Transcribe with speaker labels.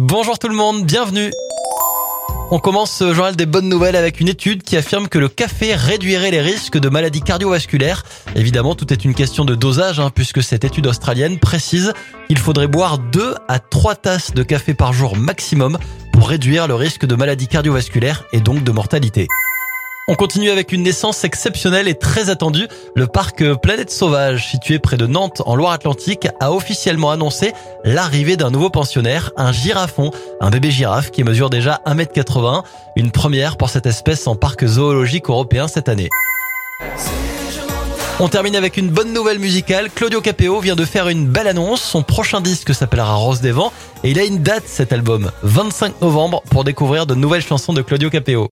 Speaker 1: Bonjour tout le monde, bienvenue. On commence ce journal des bonnes nouvelles avec une étude qui affirme que le café réduirait les risques de maladies cardiovasculaires. Évidemment, tout est une question de dosage, hein, puisque cette étude australienne précise qu'il faudrait boire 2 à 3 tasses de café par jour maximum pour réduire le risque de maladies cardiovasculaires et donc de mortalité. On continue avec une naissance exceptionnelle et très attendue. Le parc Planète Sauvage, situé près de Nantes en Loire-Atlantique, a officiellement annoncé l'arrivée d'un nouveau pensionnaire, un girafon, un bébé girafe qui mesure déjà 1m80, une première pour cette espèce en parc zoologique européen cette année. On termine avec une bonne nouvelle musicale. Claudio Capeo vient de faire une belle annonce. Son prochain disque s'appellera Rose des Vents et il a une date cet album, 25 novembre, pour découvrir de nouvelles chansons de Claudio Capeo.